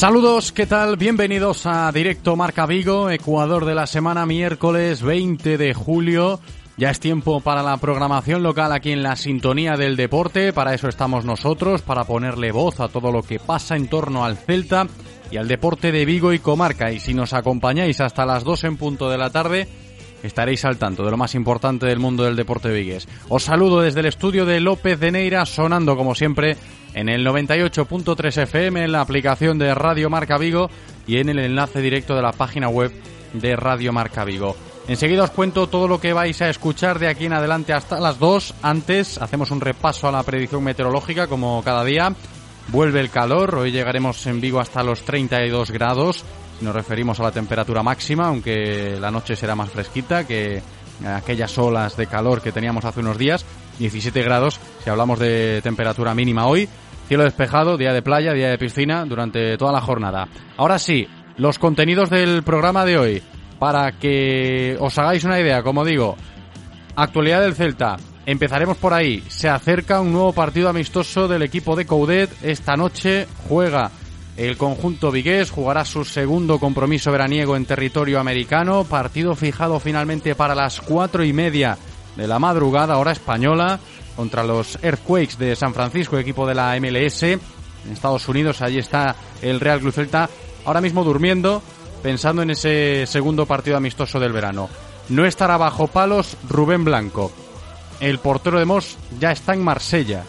Saludos, ¿qué tal? Bienvenidos a Directo Marca Vigo, Ecuador de la semana miércoles 20 de julio. Ya es tiempo para la programación local aquí en la sintonía del deporte, para eso estamos nosotros, para ponerle voz a todo lo que pasa en torno al Celta y al deporte de Vigo y comarca. Y si nos acompañáis hasta las 2 en punto de la tarde, estaréis al tanto de lo más importante del mundo del deporte vigués. Os saludo desde el estudio de López de Neira, sonando como siempre en el 98.3 FM, en la aplicación de Radio Marca Vigo y en el enlace directo de la página web de Radio Marca Vigo. Enseguida os cuento todo lo que vais a escuchar de aquí en adelante hasta las 2. Antes hacemos un repaso a la predicción meteorológica como cada día. Vuelve el calor, hoy llegaremos en Vigo hasta los 32 grados. Nos referimos a la temperatura máxima, aunque la noche será más fresquita que aquellas olas de calor que teníamos hace unos días. 17 grados si hablamos de temperatura mínima hoy. Cielo despejado, día de playa, día de piscina durante toda la jornada. Ahora sí, los contenidos del programa de hoy. Para que os hagáis una idea, como digo, actualidad del Celta. Empezaremos por ahí. Se acerca un nuevo partido amistoso del equipo de Coudet. Esta noche juega el conjunto vigués, jugará su segundo compromiso veraniego en territorio americano. Partido fijado finalmente para las cuatro y media de la madrugada, hora española, contra los Earthquakes de San Francisco, equipo de la MLS. En Estados Unidos, allí está el Real Club Celta, ahora mismo durmiendo, pensando en ese segundo partido amistoso del verano. No estará bajo palos Rubén Blanco. El portero de Mos ya está en Marsella,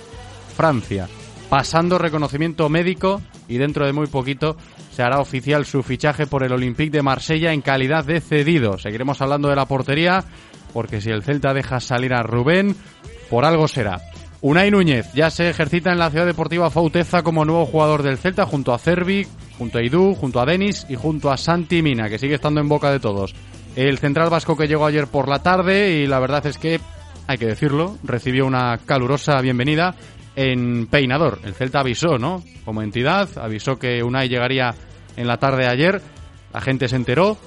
Francia, pasando reconocimiento médico y dentro de muy poquito se hará oficial su fichaje por el Olympique de Marsella en calidad de cedido. Seguiremos hablando de la portería porque si el Celta deja salir a Rubén, por algo será. Unai Núñez ya se ejercita en la Ciudad Deportiva Fauteza como nuevo jugador del Celta junto a Cervi, junto a Idú, junto a Denis y junto a Santi Mina, que sigue estando en boca de todos. El central vasco que llegó ayer por la tarde y la verdad es que, hay que decirlo, recibió una calurosa bienvenida en Peinador. El Celta avisó, ¿no? Como entidad, avisó que Unai llegaría en la tarde de ayer. La gente se enteró,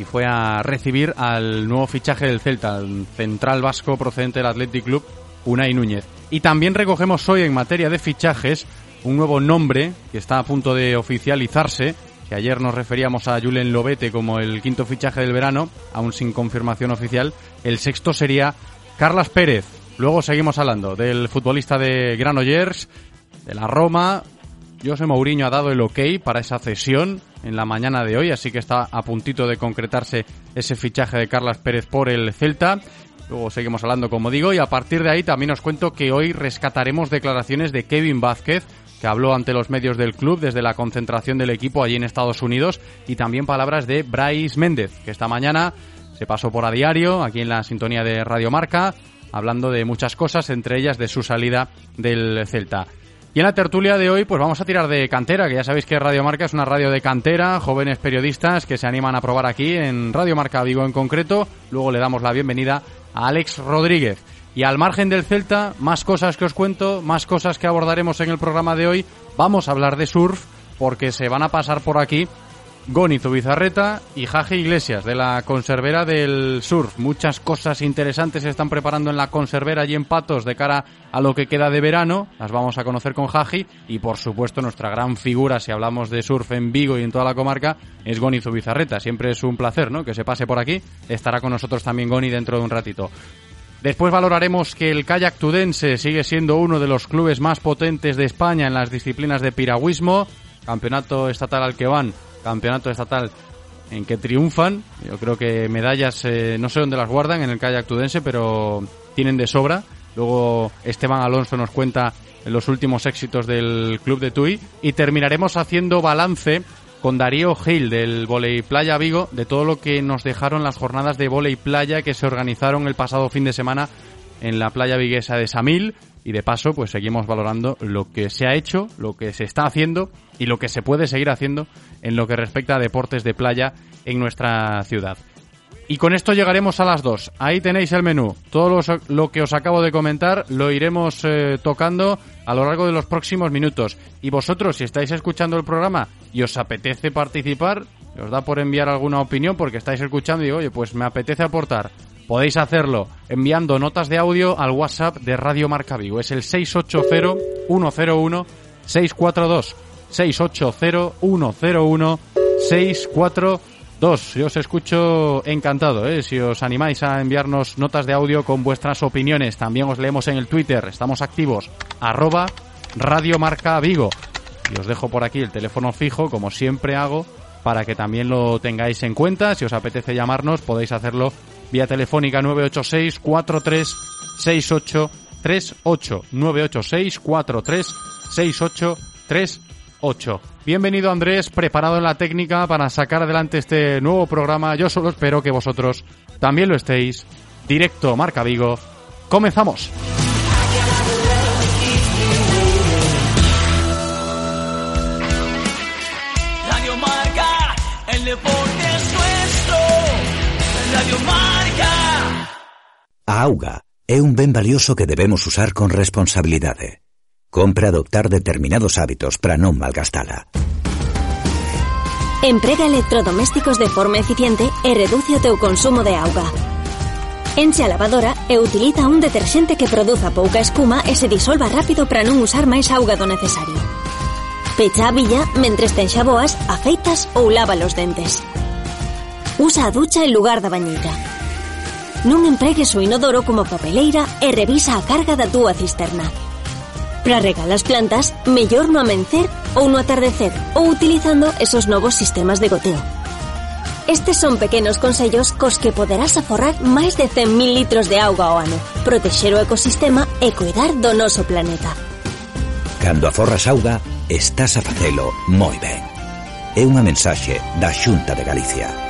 y fue a recibir al nuevo fichaje del Celta, el central vasco procedente del Athletic Club, Unai Núñez. Y también recogemos hoy en materia de fichajes un nuevo nombre que está a punto de oficializarse, que ayer nos referíamos a Julen Lobete como el quinto fichaje del verano, aún sin confirmación oficial. El sexto sería Carlas Pérez. Luego seguimos hablando del futbolista de Granollers, de la Roma. José Mourinho ha dado el ok para esa cesión en la mañana de hoy, así que está a puntito de concretarse ese fichaje de Carlas Pérez por el Celta. Luego seguimos hablando, como digo, y a partir de ahí también os cuento que hoy rescataremos declaraciones de Kevin Vázquez, que habló ante los medios del club desde la concentración del equipo allí en Estados Unidos, y también palabras de Bryce Méndez, que esta mañana se pasó por a diario, aquí en la sintonía de Radio Marca, hablando de muchas cosas, entre ellas de su salida del Celta. Y en la tertulia de hoy, pues vamos a tirar de cantera, que ya sabéis que Radio Marca es una radio de cantera, jóvenes periodistas que se animan a probar aquí en Radio Marca Vigo en concreto. Luego le damos la bienvenida a Alex Rodríguez. Y al margen del Celta, más cosas que os cuento, más cosas que abordaremos en el programa de hoy. Vamos a hablar de surf, porque se van a pasar por aquí Goni Zubizarreta y Jaje Iglesias de la conservera del surf. Muchas cosas interesantes se están preparando en la conservera y en Patos de cara a lo que queda de verano. Las vamos a conocer con Jaji y por supuesto nuestra gran figura si hablamos de surf en Vigo y en toda la comarca es Goni Zubizarreta. Siempre es un placer, ¿no? Que se pase por aquí. Estará con nosotros también Goni dentro de un ratito. Después valoraremos que el kayak tudense sigue siendo uno de los clubes más potentes de España en las disciplinas de piragüismo, campeonato estatal al que van campeonato estatal en que triunfan. Yo creo que medallas, eh, no sé dónde las guardan en el kayak tudense, pero tienen de sobra. Luego Esteban Alonso nos cuenta los últimos éxitos del club de Tui y terminaremos haciendo balance con Darío Gil del Voley Playa Vigo de todo lo que nos dejaron las jornadas de Voley Playa que se organizaron el pasado fin de semana en la playa viguesa de Samil y de paso pues seguimos valorando lo que se ha hecho, lo que se está haciendo y lo que se puede seguir haciendo en lo que respecta a deportes de playa en nuestra ciudad. Y con esto llegaremos a las dos. Ahí tenéis el menú. Todo lo, que os acabo de comentar lo iremos eh, tocando a lo largo de los próximos minutos. Y vosotros, si estáis escuchando el programa y os apetece participar, os da por enviar alguna opinión porque estáis escuchando y digo, oye, pues me apetece aportar Podéis hacerlo enviando notas de audio al WhatsApp de Radio Marca Vigo. Es el 680-101-642. 680-101-642. Yo os escucho encantado, ¿eh? si os animáis a enviarnos notas de audio con vuestras opiniones. También os leemos en el Twitter, estamos activos, arroba Radio Marca Vigo. Y os dejo por aquí el teléfono fijo, como siempre hago, para que también lo tengáis en cuenta. Si os apetece llamarnos, podéis hacerlo vía telefónica 986 43 68 38 986 43 68 38 Bienvenido Andrés, preparado en la técnica para sacar adelante este nuevo programa. Yo solo espero que vosotros también lo estéis. Directo Marca Vigo. Comenzamos. Radio Marca, el deporte es nuestro. Radio Marca. A auga é un ben valioso que debemos usar con responsabilidade. Compre adoptar determinados hábitos para non malgastala. Emprega electrodomésticos de forma eficiente e reduce o teu consumo de auga. Enche a lavadora e utiliza un deterxente que produza pouca espuma e se disolva rápido para non usar máis auga do necesario. Pecha a villa mentres te enxaboas, afeitas ou lava os dentes. Usa a ducha en lugar da bañeira non empregues o inodoro como papeleira e revisa a carga da túa cisterna. Para regar as plantas, mellor no amencer ou no atardecer ou utilizando esos novos sistemas de goteo. Estes son pequenos consellos cos que poderás aforrar máis de 100.000 litros de auga ao ano, protexer o ecosistema e cuidar do noso planeta. Cando aforras auga, estás a facelo moi ben. É unha mensaxe da Xunta de Galicia.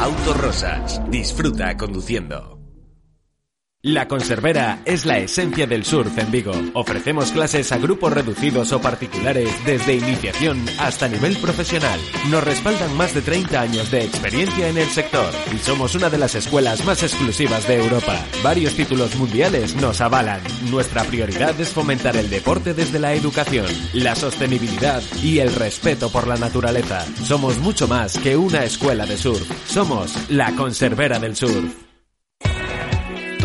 Autorosas. Disfruta conduciendo. La Conservera es la esencia del surf en Vigo. Ofrecemos clases a grupos reducidos o particulares desde iniciación hasta nivel profesional. Nos respaldan más de 30 años de experiencia en el sector y somos una de las escuelas más exclusivas de Europa. Varios títulos mundiales nos avalan. Nuestra prioridad es fomentar el deporte desde la educación, la sostenibilidad y el respeto por la naturaleza. Somos mucho más que una escuela de surf. Somos la Conservera del Surf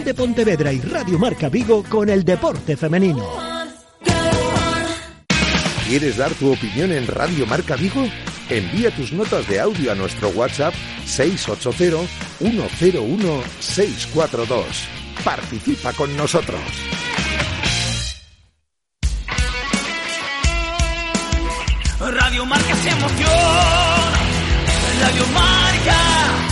de Pontevedra y Radio Marca Vigo con el deporte femenino. ¿Quieres dar tu opinión en Radio Marca Vigo? Envía tus notas de audio a nuestro WhatsApp 680-101-642. Participa con nosotros. Radio Marca se emoción. Radio Marca.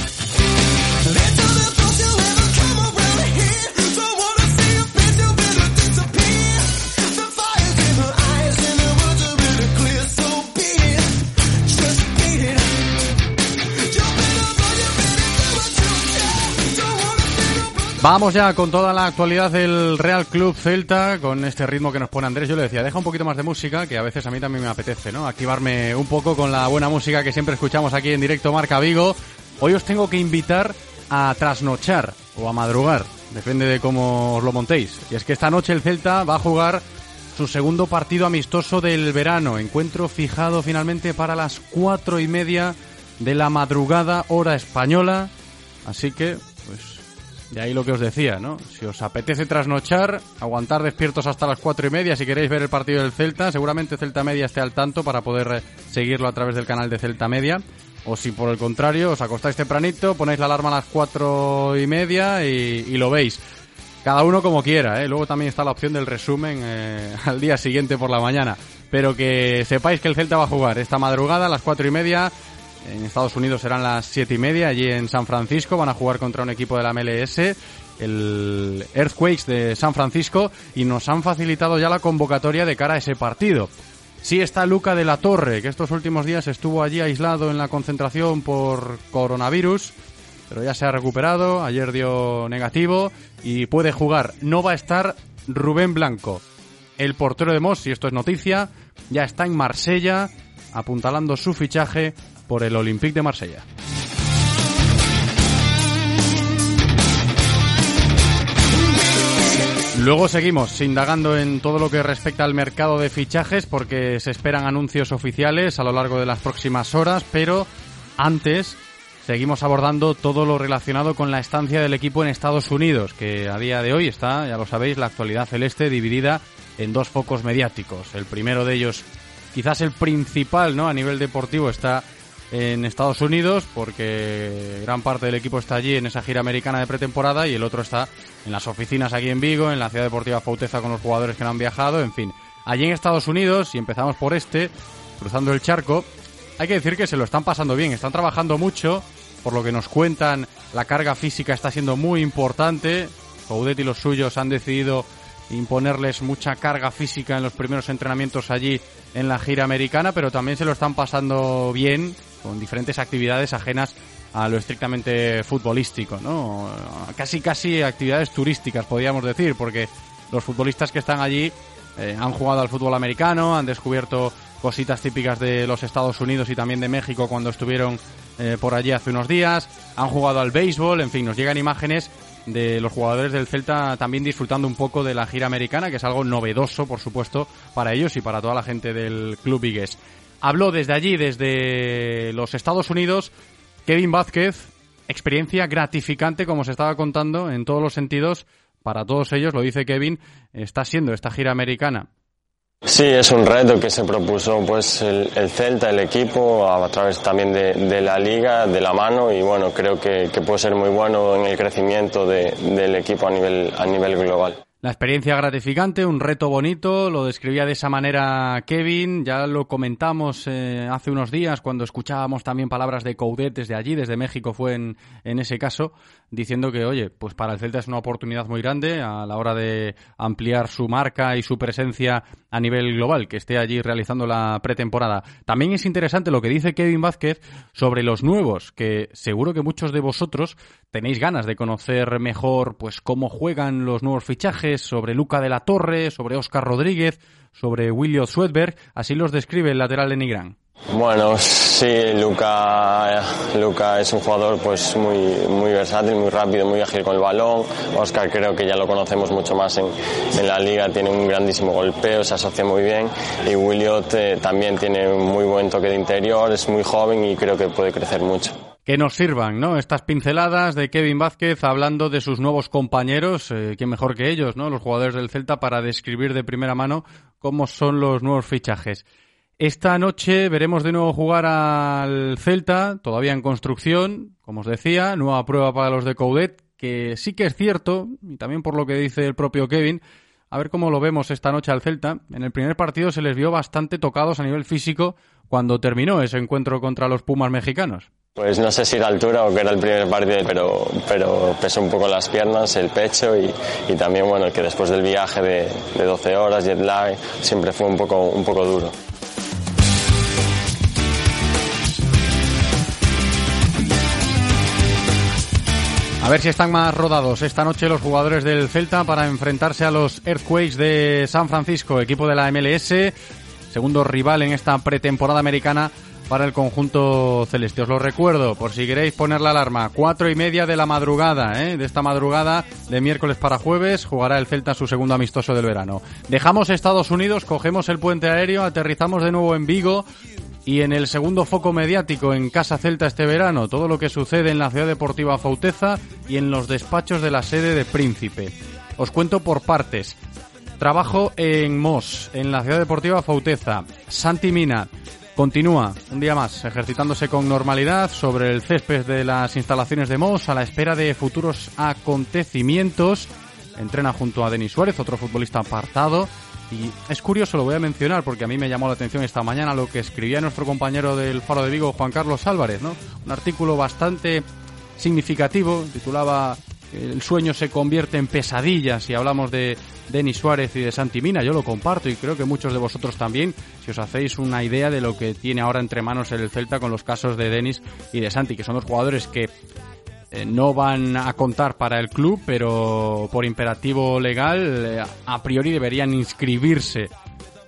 Vamos ya con toda la actualidad del Real Club Celta, con este ritmo que nos pone Andrés. Yo le decía, deja un poquito más de música, que a veces a mí también me apetece, ¿no? Activarme un poco con la buena música que siempre escuchamos aquí en directo Marca Vigo. Hoy os tengo que invitar a trasnochar o a madrugar, depende de cómo os lo montéis. Y es que esta noche el Celta va a jugar su segundo partido amistoso del verano. Encuentro fijado finalmente para las cuatro y media de la madrugada, hora española. Así que, de ahí lo que os decía, ¿no? Si os apetece trasnochar, aguantar despiertos hasta las cuatro y media, si queréis ver el partido del Celta, seguramente Celta Media esté al tanto para poder eh, seguirlo a través del canal de Celta Media. O si por el contrario os acostáis tempranito, ponéis la alarma a las cuatro y media y, lo veis. Cada uno como quiera, ¿eh? Luego también está la opción del resumen eh, al día siguiente por la mañana. Pero que sepáis que el Celta va a jugar esta madrugada a las cuatro y media en Estados Unidos serán las siete y media, allí en San Francisco van a jugar contra un equipo de la MLS, el Earthquakes de San Francisco, y nos han facilitado ya la convocatoria de cara a ese partido. Sí está Luca de la Torre, que estos últimos días estuvo allí aislado en la concentración por coronavirus, pero ya se ha recuperado, ayer dio negativo y puede jugar. No va a estar Rubén Blanco, el portero de Moss, y esto es noticia, ya está en Marsella apuntalando su fichaje por el Olympique de Marsella. Luego seguimos indagando en todo lo que respecta al mercado de fichajes porque se esperan anuncios oficiales a lo largo de las próximas horas, pero antes seguimos abordando todo lo relacionado con la estancia del equipo en Estados Unidos, que a día de hoy está, ya lo sabéis, la actualidad celeste dividida en dos focos mediáticos. El primero de ellos, quizás el principal, ¿no? A nivel deportivo está en Estados Unidos porque gran parte del equipo está allí en esa gira americana de pretemporada y el otro está en las oficinas aquí en Vigo, en la ciudad deportiva Fauteza con los jugadores que no han viajado, en fin. Allí en Estados Unidos, y empezamos por este, cruzando el charco, hay que decir que se lo están pasando bien, están trabajando mucho, por lo que nos cuentan, la carga física está siendo muy importante. Faudet y los suyos han decidido imponerles mucha carga física en los primeros entrenamientos allí en la gira americana, pero también se lo están pasando bien con diferentes actividades ajenas a lo estrictamente futbolístico, ¿no? Casi, casi actividades turísticas, podríamos decir, porque los futbolistas que están allí eh, han jugado al fútbol americano, han descubierto cositas típicas de los Estados Unidos y también de México cuando estuvieron eh, por allí hace unos días, han jugado al béisbol, en fin, nos llegan imágenes de los jugadores del Celta también disfrutando un poco de la gira americana, que es algo novedoso, por supuesto, para ellos y para toda la gente del Club Vigues. Habló desde allí, desde los Estados Unidos, Kevin Vázquez. Experiencia gratificante, como se estaba contando, en todos los sentidos. Para todos ellos, lo dice Kevin, está siendo esta gira americana Sí, es un reto que se propuso pues el, Celta, el equipo, a, través también de, la liga, de la mano y bueno, creo que, puede ser muy bueno en el crecimiento del equipo a nivel, a nivel global. La experiencia gratificante, un reto bonito, lo describía de esa manera Kevin, ya lo comentamos eh, hace unos días cuando escuchábamos también palabras de Coudet desde allí, desde México fue en, en ese caso, diciendo que, oye, pues para el Celta es una oportunidad muy grande a la hora de ampliar su marca y su presencia a nivel global, que esté allí realizando la pretemporada. También es interesante lo que dice Kevin Vázquez sobre los nuevos, que seguro que muchos de vosotros tenéis ganas de conocer mejor pues cómo juegan los nuevos fichajes, sobre Luca de la Torre, sobre Oscar Rodríguez, sobre William Swedberg, así los describe el lateral de Nigrán. Bueno, sí, Luca, Luca es un jugador pues muy, muy versátil, muy rápido, muy ágil con el balón. Oscar creo que ya lo conocemos mucho más en, en la liga, tiene un grandísimo golpeo, se asocia muy bien. Y Williot eh, también tiene un muy buen toque de interior, es muy joven y creo que puede crecer mucho que nos sirvan, ¿no? Estas pinceladas de Kevin Vázquez hablando de sus nuevos compañeros, eh, que mejor que ellos, ¿no? Los jugadores del Celta para describir de primera mano cómo son los nuevos fichajes. Esta noche veremos de nuevo jugar al Celta, todavía en construcción, como os decía, nueva prueba para los de Coudet, que sí que es cierto, y también por lo que dice el propio Kevin, a ver cómo lo vemos esta noche al Celta. En el primer partido se les vio bastante tocados a nivel físico cuando terminó ese encuentro contra los Pumas mexicanos. Pues no sé si la altura o que era el primer partido, pero, pero pesó un poco las piernas, el pecho y, también bueno, que después del viaje de, de 12 horas, jet lag, siempre fue un poco, un poco duro. A ver si están más rodados esta noche los jugadores del Celta para enfrentarse a los Earthquakes de San Francisco, equipo de la MLS, segundo rival en esta pretemporada americana para el conjunto celeste. Os lo recuerdo, por si queréis poner la alarma, cuatro y media de la madrugada, ¿eh? de esta madrugada de miércoles para jueves, jugará el Celta su segundo amistoso del verano. Dejamos Estados Unidos, cogemos el puente aéreo, aterrizamos de nuevo en Vigo y en el segundo foco mediático en Casa Celta este verano, todo lo que sucede en la ciudad deportiva Fauteza y en los despachos de la sede de Príncipe. Os cuento por partes. Trabajo en Mos, en la ciudad deportiva Fauteza. Santi Mina, Continúa un día más ejercitándose con normalidad sobre el césped de las instalaciones de Mos a la espera de futuros acontecimientos. Entrena junto a Denis Suárez, otro futbolista apartado. Y es curioso, lo voy a mencionar porque a mí me llamó la atención esta mañana lo que escribía nuestro compañero del Faro de Vigo, Juan Carlos Álvarez, ¿no? Un artículo bastante significativo, titulaba El sueño se convierte en pesadillas y hablamos de Denis Suárez y de Santi Mina. Yo lo comparto y creo que muchos de vosotros también, si os hacéis una idea de lo que tiene ahora entre manos el Celta con los casos de Denis y de Santi, que son dos jugadores que eh, no van a contar para el club, pero por imperativo legal eh, a priori deberían inscribirse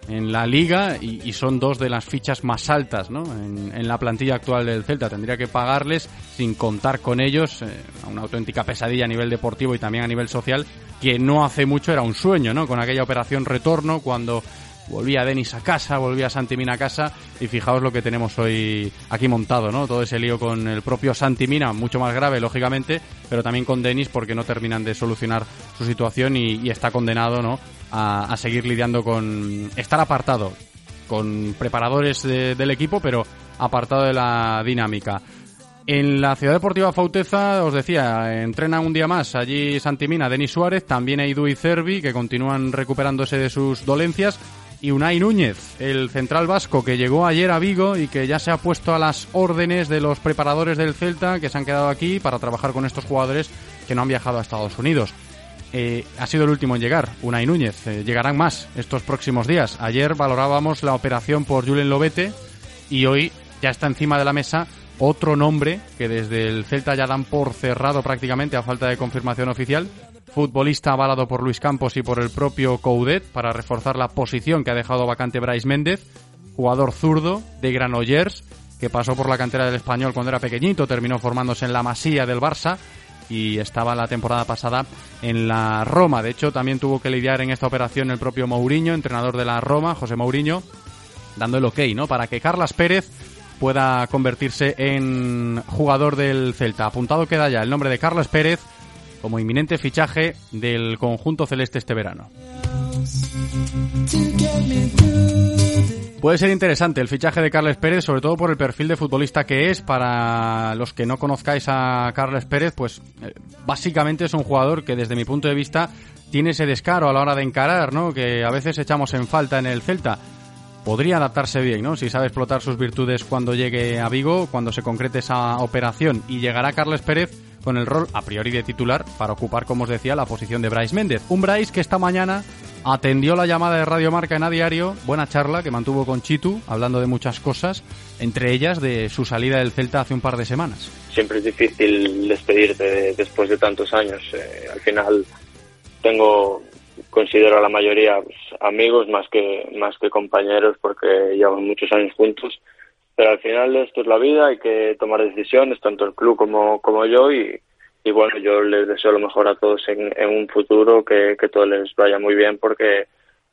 en la liga y, son dos de las fichas más altas ¿no? en, la plantilla actual del Celta. Tendría que pagarles sin contar con ellos, eh, una auténtica pesadilla a nivel deportivo y también a nivel social, que no hace mucho era un sueño, ¿no? Con aquella operación retorno cuando volvía Denis a casa, volvía Santimina a casa y fijaos lo que tenemos hoy aquí montado, ¿no? Todo ese lío con el propio Santimina, mucho más grave, lógicamente, pero también con Denis porque no terminan de solucionar su situación y, está condenado, ¿no? A, seguir lidiando con estar apartado con preparadores del equipo, pero apartado de la dinámica. En la Ciudad Deportiva Fauteza, os decía, entrenan un día más allí Santimina, Denis Suárez, también Eidu y Cervi, que continúan recuperándose de sus dolencias, y Unai Núñez, el central vasco que llegó ayer a Vigo y que ya se ha puesto a las órdenes de los preparadores del Celta que se han quedado aquí para trabajar con estos jugadores que no han viajado a Estados Unidos. Eh, ha sido el último en llegar, Unai Núñez. Eh, llegarán más estos próximos días. Ayer valorábamos la operación por Julen Lobete y hoy ya está encima de la mesa otro nombre que desde el Celta ya dan por cerrado prácticamente a falta de confirmación oficial. Futbolista avalado por Luis Campos y por el propio Coudet para reforzar la posición que ha dejado vacante Bryce Méndez. Jugador zurdo de Granollers que pasó por la cantera del español cuando era pequeñito, terminó formándose en la Masía del Barça y estaba la temporada pasada en la Roma. De hecho, también tuvo que lidiar en esta operación el propio Mourinho, entrenador de la Roma, José Mourinho, dando el ok, ¿no? Para que Carlas Pérez pueda convertirse en jugador del Celta. Apuntado queda ya el nombre de Carlos Pérez como inminente fichaje del conjunto celeste este verano. Puede ser interesante el fichaje de Carles Pérez, sobre todo por el perfil de futbolista que es. Para los que no conozcáis a Carles Pérez, pues eh, básicamente es un jugador que desde mi punto de vista tiene ese descaro a la hora de encarar, ¿no? Que a veces echamos en falta en el Celta. Podría adaptarse bien, ¿no? Si sabe explotar sus virtudes cuando llegue a Vigo, cuando se concrete esa operación. Y llegará Carles Pérez con el rol a priori de titular para ocupar, como os decía, la posición de Bryce Méndez. Un Bryce que esta mañana atendió la llamada de Radio Marca en A Diario, buena charla que mantuvo con Chitu, hablando de muchas cosas, entre ellas de su salida del Celta hace un par de semanas. Siempre es difícil despedirte después de tantos años. Eh, al final tengo, considero a la mayoría pues, amigos más que, más que compañeros porque llevamos muchos años juntos. Pero al final esto es la vida, hay que tomar decisiones, tanto el club como, como yo, y, y bueno, yo les deseo lo mejor a todos en, en un futuro, que, que todo les vaya muy bien, porque,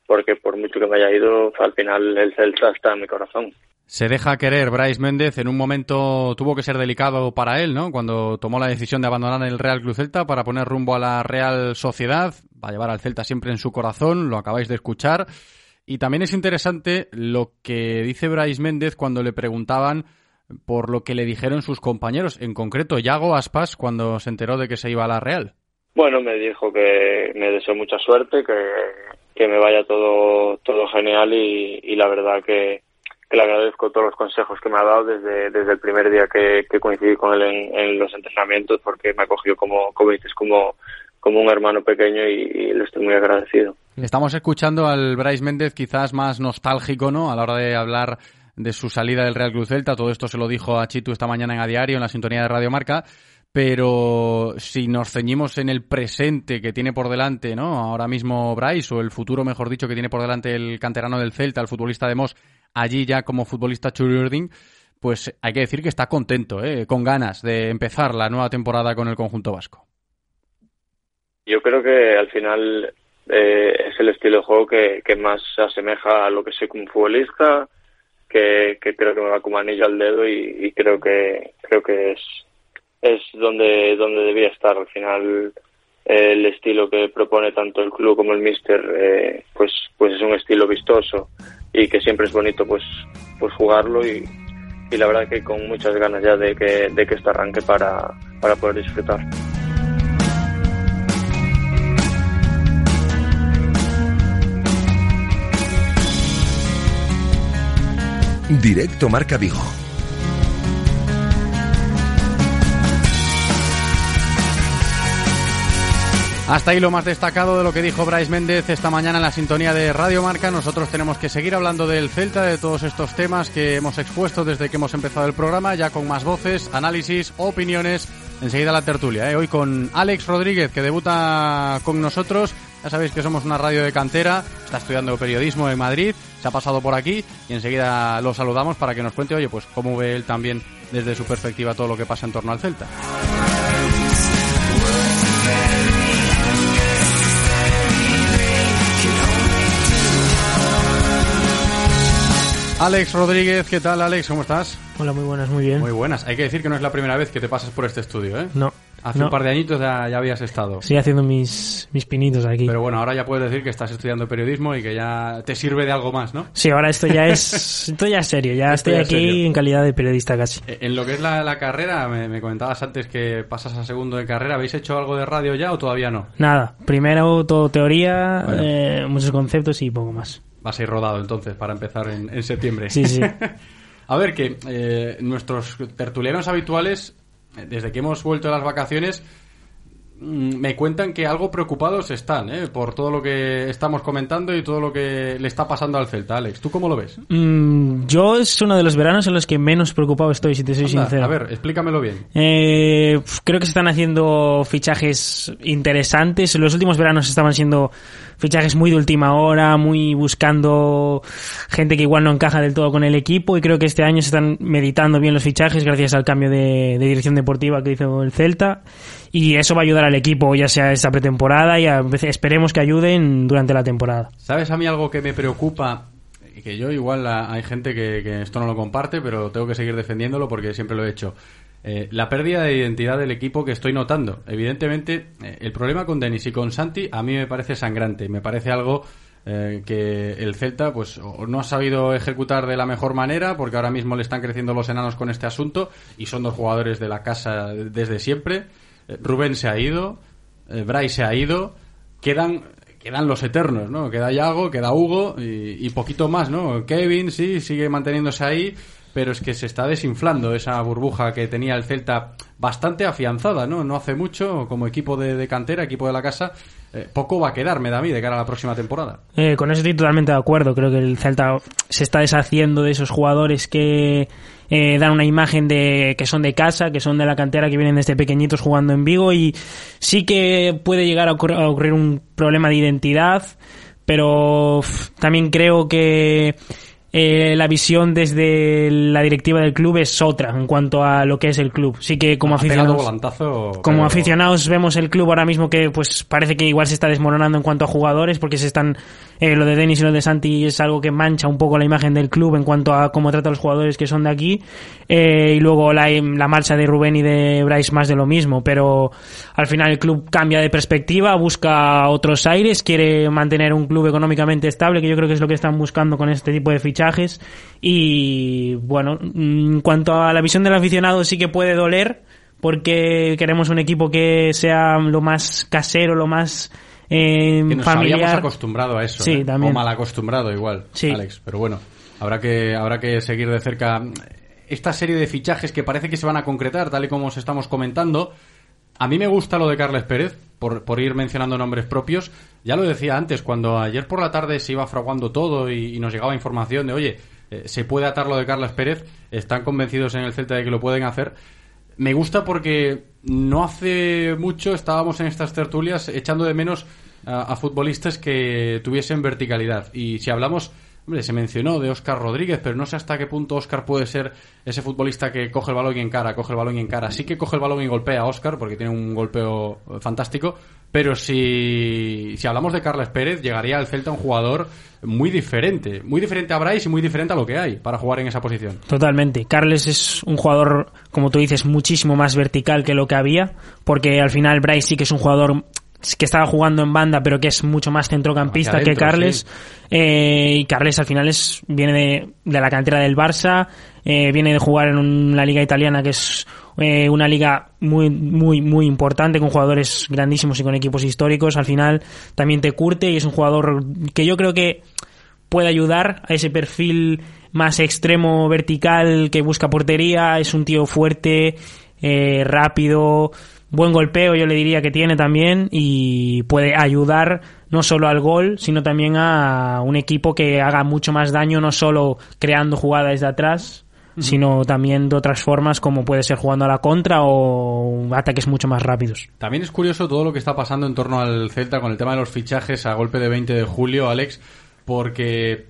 porque por mucho que me haya ido, al final el Celta está en mi corazón. Se deja querer Bryce Méndez en un momento tuvo que ser delicado para él, ¿no? Cuando tomó la decisión de abandonar el Real Club Celta para poner rumbo a la Real Sociedad, va a llevar al Celta siempre en su corazón, lo acabáis de escuchar. Y también es interesante lo que dice Bryce Méndez cuando le preguntaban por lo que le dijeron sus compañeros, en concreto Yago Aspas, cuando se enteró de que se iba a la Real. Bueno, me dijo que me deseo mucha suerte, que, que me vaya todo, todo genial y, y la verdad que, que, le agradezco todos los consejos que me ha dado desde, desde el primer día que, que coincidí con él en, en, los entrenamientos porque me acogió como, como dices, como, como un hermano pequeño y, y, le estoy muy agradecido. Estamos escuchando al Bryce Méndez quizás más nostálgico, ¿no? A la hora de hablar de su salida del Real Cruz Celta. Todo esto se lo dijo a Chitu esta mañana en A Diario, en la sintonía de Radio Marca. Pero si nos ceñimos en el presente que tiene por delante, ¿no? Ahora mismo Bryce, o el futuro, mejor dicho, que tiene por delante el canterano del Celta, el futbolista de Moss, allí ya como futbolista Chururding, pues hay que decir que está contento, ¿eh? con ganas de empezar la nueva temporada con el conjunto vasco. Yo creo que al final eh, es el estilo de juego que, que, más se asemeja a lo que soy como futbolista, que, que creo que me va como anillo al dedo y, y creo que creo que es es donde donde debía estar al final el estilo que propone tanto el club como el míster eh, pues pues es un estilo vistoso y que siempre es bonito pues pues jugarlo y, y la verdad que con muchas ganas ya de que de que esto arranque para para poder disfrutar. Directo Marca Vigo. Hasta ahí lo más destacado de lo que dijo Bryce Méndez esta mañana en la sintonía de Radio Marca. Nosotros tenemos que seguir hablando del Celta, de todos estos temas que hemos expuesto desde que hemos empezado el programa, ya con más voces, análisis, opiniones. Enseguida la tertulia, ¿eh? hoy con Alex Rodríguez, que debuta con nosotros. Ya sabéis que somos una radio de cantera, está estudiando periodismo en Madrid, se ha pasado por aquí y enseguida lo saludamos para que nos cuente, oye, pues cómo ve él también desde su perspectiva todo lo que pasa en torno al Celta. Alex Rodríguez, ¿qué tal Alex? ¿Cómo estás? Hola, muy buenas, muy bien. Muy buenas. Hay que decir que no es la primera vez que te pasas por este estudio, ¿eh? No. Hace no. un par de añitos ya, ya, habías estado. Sí, haciendo mis, mis pinitos aquí. Pero bueno, ahora ya puedes decir que estás estudiando periodismo y que ya te sirve de algo más, ¿no? Sí, ahora esto ya es, esto ya es serio. Ya esto estoy aquí serio. en calidad de periodista casi. En lo que es la, la carrera, me, me, comentabas antes que pasas a segundo de carrera. ¿Habéis hecho algo de radio ya o todavía no? Nada. Primero todo teoría, bueno. eh, muchos conceptos y poco más. Vas a ir rodado entonces para empezar en, en septiembre. Sí, sí. a ver, que eh, nuestros tertulianos habituales, desde que hemos vuelto de las vacaciones, me cuentan que algo preocupados están ¿eh? por todo lo que estamos comentando y todo lo que le está pasando al Celta. Alex, ¿tú cómo lo ves? Mm, yo es uno de los veranos en los que menos preocupado estoy, si te soy Anda, sincero. A ver, explícamelo bien. Eh, creo que se están haciendo fichajes interesantes. Los últimos veranos estaban siendo fichajes muy de última hora, muy buscando gente que igual no encaja del todo con el equipo y creo que este año se están meditando bien los fichajes gracias al cambio de, de dirección deportiva que hizo el Celta y eso va a ayudar al equipo ya sea esta pretemporada y a, esperemos que ayuden durante la temporada. ¿Sabes a mí algo que me preocupa? Que yo igual hay gente que, que esto no lo comparte, pero tengo que seguir defendiéndolo porque siempre lo he hecho. Eh, la pérdida de identidad del equipo que estoy notando. Evidentemente, eh, el problema con Denis y con Santi a mí me parece sangrante. Me parece algo eh, que el Celta pues no ha sabido ejecutar de la mejor manera porque ahora mismo le están creciendo los enanos con este asunto y son dos jugadores de la casa desde siempre. Rubén se ha ido, Bray se ha ido. quedan quedan los eternos, ¿no? Queda Yago, queda Hugo y, y poquito más, ¿no? Kevin, sí, sigue manteniéndose ahí, pero es que se está desinflando esa burbuja que tenía el Celta bastante afianzada, ¿no? No hace mucho, como equipo de, de cantera, equipo de la casa, eh, poco va a quedar, me da mí, de cara a la próxima temporada. Eh, con eso estoy totalmente de acuerdo. Creo que el Celta se está deshaciendo de esos jugadores que eh, dan una imagen de que son de casa, que son de la cantera, que vienen desde pequeñitos jugando en Vigo y sí que puede llegar a ocurrir, un problema de identidad, pero también creo que eh, la visión desde la directiva del club es otra en cuanto a lo que es el club. Sí que como aficionados, volantazo, como pero- aficionados vemos el club ahora mismo que pues parece que igual se está desmoronando en cuanto a jugadores porque se están eh, lo de Denis y lo de Santi es algo que mancha un poco la imagen del club en cuanto a cómo trata a los jugadores que son de aquí. Eh, y luego la, la marcha de Rubén y de Bryce más de lo mismo. Pero al final el club cambia de perspectiva busca otros aires quiere mantener un club económicamente estable que yo creo que es lo que están buscando con este tipo de fichajes. Y bueno en cuanto a la visión del aficionado sí que puede doler porque queremos un equipo que sea lo más casero, lo más eh, que nos familiar. habíamos acostumbrado a eso. Sí, ¿eh? también. O mal acostumbrado igual, Sí. Alex. Pero bueno, habrá que, habrá que seguir de cerca esta serie de fichajes que parece que se van a concretar, tal y como os estamos comentando. A mí me gusta lo de Carles Pérez, por, por ir mencionando nombres propios. Ya lo decía antes, cuando ayer por la tarde se iba fraguando todo y, y nos llegaba información de, oye, eh, se puede atar lo de Carles Pérez, están convencidos en el Celta de que lo pueden hacer. Me gusta porque no hace mucho estábamos en estas tertulias echando de menos a, futbolistas que tuviesen verticalidad. Y si hablamos, hombre, se mencionó de Óscar Rodríguez, pero no sé hasta qué punto Óscar puede ser ese futbolista que coge el balón y encara, coge el balón y encara. Sí que coge el balón y golpea a Óscar porque tiene un golpeo eh, fantástico, pero si, si hablamos de Carles Pérez, llegaría al Celta un jugador muy diferente, muy diferente a Bryce y muy diferente a lo que hay para jugar en esa posición. Totalmente. Carles es un jugador, como tú dices, muchísimo más vertical que lo que había, porque al final Bryce sí que es un jugador que estaba jugando en banda, pero que es mucho más centrocampista que Carles. Eh, y Carles al final es viene de, de la cantera del Barça, eh, viene de jugar en un- la liga italiana que es eh, una liga muy muy muy importante con jugadores grandísimos y con equipos históricos. Al final también te curte y es un jugador que yo creo que puede ayudar a ese perfil más extremo vertical que busca portería. Es un tío fuerte, rápido, buen golpeo, yo le diría que tiene también, y puede ayudar no solo al gol, sino también a un equipo que haga mucho más daño, no solo creando jugadas de atrás, sino también de otras formas como puede ser jugando a la contra o ataques mucho más rápidos. También es curioso todo lo que está pasando en torno al Celta con el tema de los fichajes a golpe de 20 de julio, Alex, porque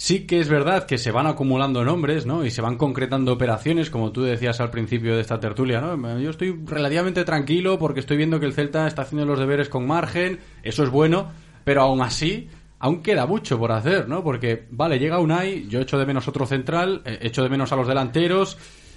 sí que es verdad que se van acumulando nombres, ¿no? Y se van concretando operaciones, como tú decías al principio de esta tertulia, ¿no? Yo estoy relativamente tranquilo porque estoy viendo que el Celta está haciendo los deberes con margen, eso es bueno, pero aún así aún queda mucho por hacer, ¿no? Porque, vale, llega Unai, yo echo de menos otro central, eh, echo de menos a los delanteros,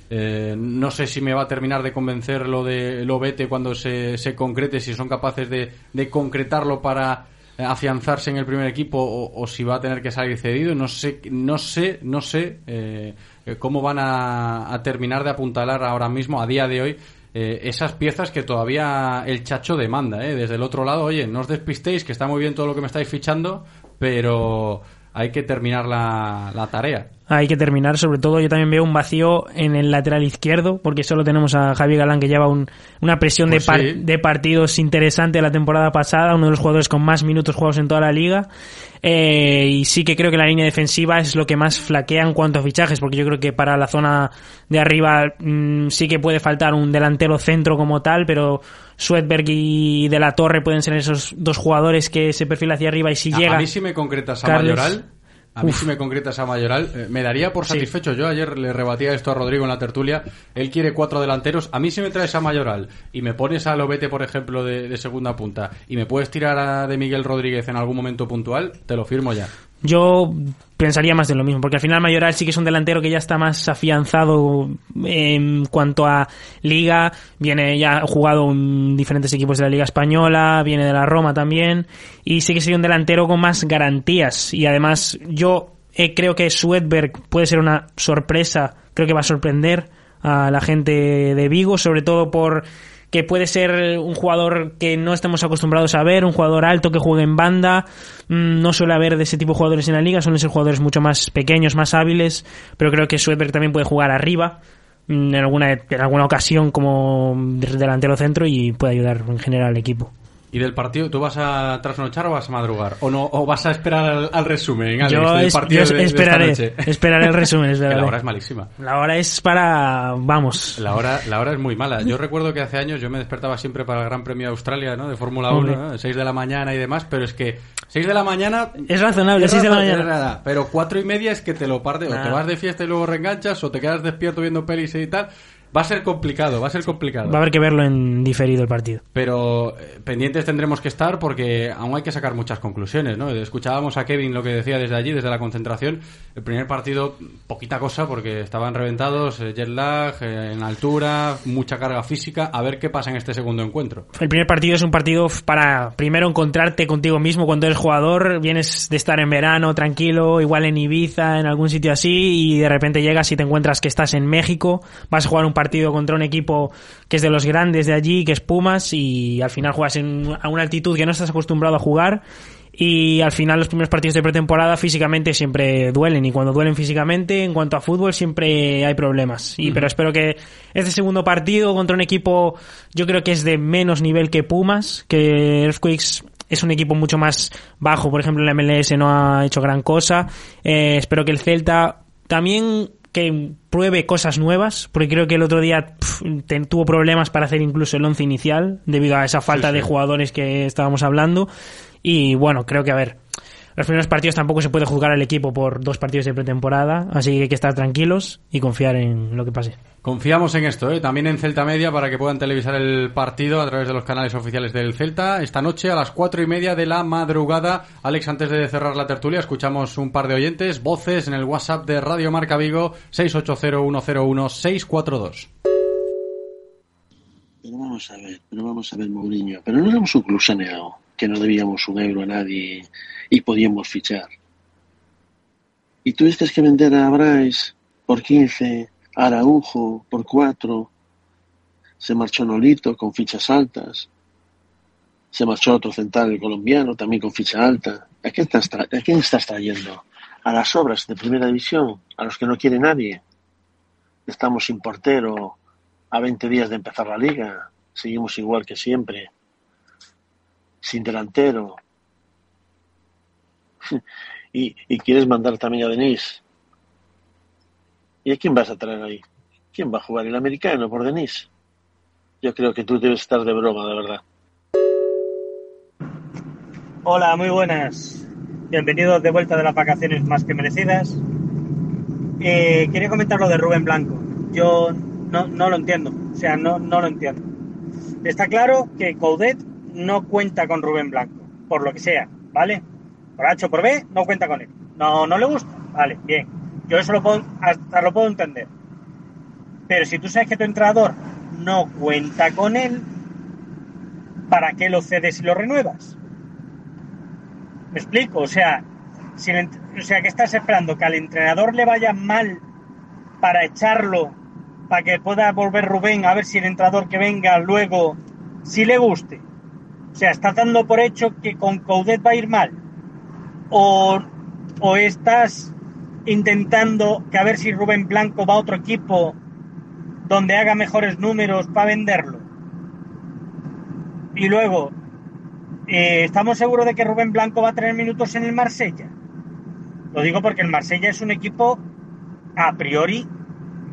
eh, no sé si me va a terminar de convencer lo de Lobete cuando se, se concrete, si son capaces de, de concretarlo para eh, afianzarse en el primer equipo o, si va a tener que salir cedido. No sé, no sé, no sé eh, eh, cómo van a, terminar de apuntalar ahora mismo, a día de hoy, eh, esas piezas que todavía el Chacho demanda. ¿eh? Desde el otro lado, oye, no os despistéis, que está muy bien todo lo que me estáis fichando, pero hay que terminar la, la tarea. Hay que terminar, sobre todo yo también veo un vacío en el lateral izquierdo, porque solo tenemos a Javier Galán que lleva un- una presión Pues de, par- sí. de partidos interesante la temporada pasada, uno de los jugadores con más minutos jugados en toda la liga. Eh, y sí que creo que la línea defensiva es lo que más flaquea en cuanto a fichajes, porque yo creo que para la zona de arriba mm, sí que puede faltar un delantero centro como tal, pero Swedberg y De la Torre pueden ser esos dos jugadores que se perfilan hacia arriba y si A- llega... A mí si me concretas a Carles- Mayoral, a mí Uf. si me concretas a Mayoral, eh, me daría por Sí. satisfecho. Yo ayer le rebatía esto a Rodrigo en la tertulia. Él quiere cuatro delanteros. A mí si me traes a Mayoral y me pones a Lobete, por ejemplo, de, de segunda punta y me puedes tirar a de Miguel Rodríguez en algún momento puntual, te lo firmo ya. Yo pensaría más de lo mismo, porque al final Mayoral sí que es un delantero que ya está más afianzado en cuanto a liga, viene ya ha jugado en diferentes equipos de la liga española, viene de la Roma también, y sí que sería un delantero con más garantías, y además yo eh, creo que Swedberg puede ser una sorpresa, creo que va a sorprender a la gente de Vigo, sobre todo por que puede ser un jugador que no estemos acostumbrados a ver, un jugador alto que juegue en banda. Mm, No suele haber de ese tipo de jugadores en la liga, suelen ser jugadores mucho más pequeños, más hábiles, pero creo que Swedberg también puede jugar arriba mm, en alguna, en alguna ocasión como delantero centro y puede ayudar en general al equipo. ¿Y del partido, tú vas a trasnochar o vas a madrugar? ¿O no o vas a esperar al, al resumen, Alex, Yo, del es- partido yo de- esperaré, noche? esperaré el resumen, Que la esperaré. hora es malísima. La hora es para... vamos. La hora, la hora es muy mala. Yo recuerdo que hace años yo me despertaba siempre para el Gran Premio de Australia, ¿no? De Fórmula 1, Hombre. ¿no? 6 de la mañana y demás, pero es que 6 de la mañana... Es razonable, es 6 de la mañana. es nada, pero 4 y media es que te lo parte, o te vas de fiesta y luego reenganchas, o te quedas despierto viendo pelis y tal. Va a ser complicado, va a ser complicado. Va a haber que verlo en diferido el partido. Pero eh, pendientes tendremos que estar porque aún hay que sacar muchas conclusiones, ¿no? Escuchábamos a Kevin lo que decía desde allí, desde la concentración. El primer partido, poquita cosa porque estaban reventados, eh, jet lag, eh, en altura, mucha carga física. A ver qué pasa en este segundo encuentro. El primer partido es un partido para primero encontrarte contigo mismo cuando eres jugador, vienes de estar en verano tranquilo, igual en Ibiza, en algún sitio así, y de repente llegas y te encuentras que estás en México, vas a jugar un partido contra un equipo que es de los grandes de allí, que es Pumas, y al final juegas en, a una altitud que no estás acostumbrado a jugar. Y al final los primeros partidos de pretemporada físicamente siempre duelen y cuando duelen físicamente en cuanto a fútbol siempre hay problemas. Y Ujú. pero espero que este segundo partido contra un equipo yo creo que es de menos nivel que Pumas, que Earthquakes es un equipo mucho más bajo, por ejemplo la MLS no ha hecho gran cosa. Eh, espero que el Celta también que pruebe cosas nuevas, porque creo que el otro día tuvo problemas para hacer incluso el once inicial debido a esa falta Sí, sí. de jugadores que estábamos hablando. Y bueno, creo que a ver, los primeros partidos tampoco se puede juzgar al equipo por dos partidos de pretemporada, así que hay que estar tranquilos y confiar en lo que pase. Confiamos en esto, ¿eh? también en Celta Media para que puedan televisar el partido a través de los canales oficiales del Celta. Esta noche a las cuatro y media de la madrugada. Alex, antes de cerrar la tertulia, escuchamos un par de oyentes, voces en el WhatsApp de Radio Marca Vigo, 680-101-642. Pero vamos a ver, pero vamos a ver, Mourinho. Pero no éramos un club saneado, que no debíamos un euro a nadie y podíamos fichar. Y tuviste que vender a Bryce por 15, a Araujo por 4, se marchó Nolito con fichas altas, se marchó otro central, colombiano, también con ficha alta. ¿A quién estás, a quién estás trayendo? ¿A las obras de primera división? ¿A los que no quiere nadie? Estamos sin portero, a 20 días de empezar la liga, seguimos igual que siempre, sin delantero. y, quieres mandar también a Denis. ¿Y a quién vas a traer ahí? ¿Quién va a jugar el americano por Denis? Yo creo que tú debes estar de broma, de verdad. Hola, muy buenas. Bienvenidos de vuelta de las vacaciones más que merecidas. Eh, quería comentar lo de Rubén Blanco. Yo no, no lo entiendo. O sea, no, no lo entiendo. Está claro que Coudet no cuenta con Rubén Blanco, por lo que sea, ¿vale? Por H o por B, no cuenta con él. No, no le gusta. Vale, bien. Yo eso lo puedo, hasta lo puedo entender. Pero si tú sabes que tu entrenador no cuenta con él, ¿para qué lo cedes y lo renuevas? ¿Me explico? O sea, si o sea, que estás esperando que al entrenador le vaya mal para echarlo, para que pueda volver Rubén a ver si el entrenador que venga luego sí le guste. O sea, estás dando por hecho que con Coudet va a ir mal. O, o estás intentando que a ver si Rubén Blanco va a otro equipo donde haga mejores números para venderlo. Y luego, eh, ¿estamos seguros de que Rubén Blanco va a tener minutos en el Marsella? Lo digo porque el Marsella es un equipo a priori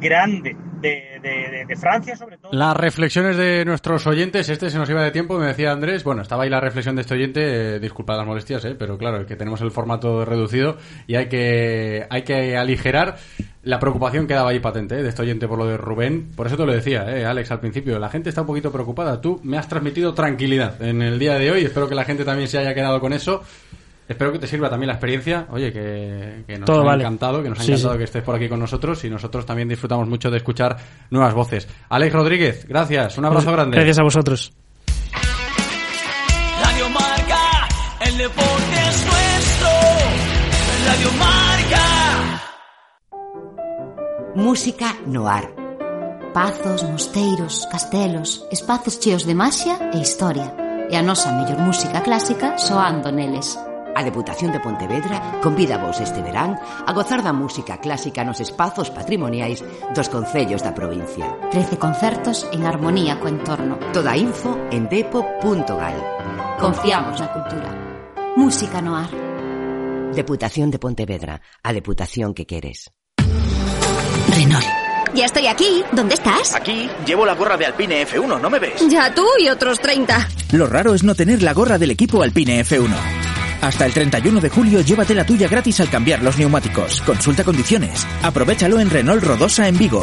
grande de, de- de- Francia, sobre todo. Las reflexiones de nuestros oyentes, este se nos iba de tiempo, me decía Andrés, bueno, estaba ahí la reflexión de este oyente, eh, disculpad las molestias, eh, pero claro, que tenemos el formato reducido y hay que, hay que aligerar la preocupación que daba ahí patente eh, de este oyente por lo de Rubén. Por eso te lo decía, eh, Alex, al principio, la gente está un poquito preocupada. Tú me has transmitido tranquilidad en el día de hoy, espero que la gente también se haya quedado con eso. Espero que te sirva también la experiencia. Oye, que, que nos Todo ha vale. encantado, que nos ha Sí, encantado sí. que estés por aquí con nosotros y nosotros también disfrutamos mucho de escuchar nuevas voces. Alex Rodríguez, gracias, un abrazo grande. Gracias a vosotros. Radio Marca, el deporte es nuestro. Radio Marca. Música noir. Pazos, mosteiros, castelos, espazos cheos de maxia e historia. E a nosa mellor música clásica soando neles. A Deputación de Pontevedra convida vos este verán a gozar da música clásica nos espazos patrimoniais dos concellos da provincia. Trece concertos en armonía co entorno. Toda info en depo.gal. Confiamos na cultura. Música no ar. Deputación de Pontevedra, a deputación que queres. Renault. Ya estoy aquí. ¿Dónde estás? Aquí llevo la gorra de Alpine F1, ¿no me ves? Ya tú y otros 30. Lo raro es no tener la gorra del equipo Alpine F1. Hasta el 31 de julio llévate la tuya gratis al cambiar los neumáticos. Consulta condiciones. Aprovechalo en Renault Rodosa en Vigo.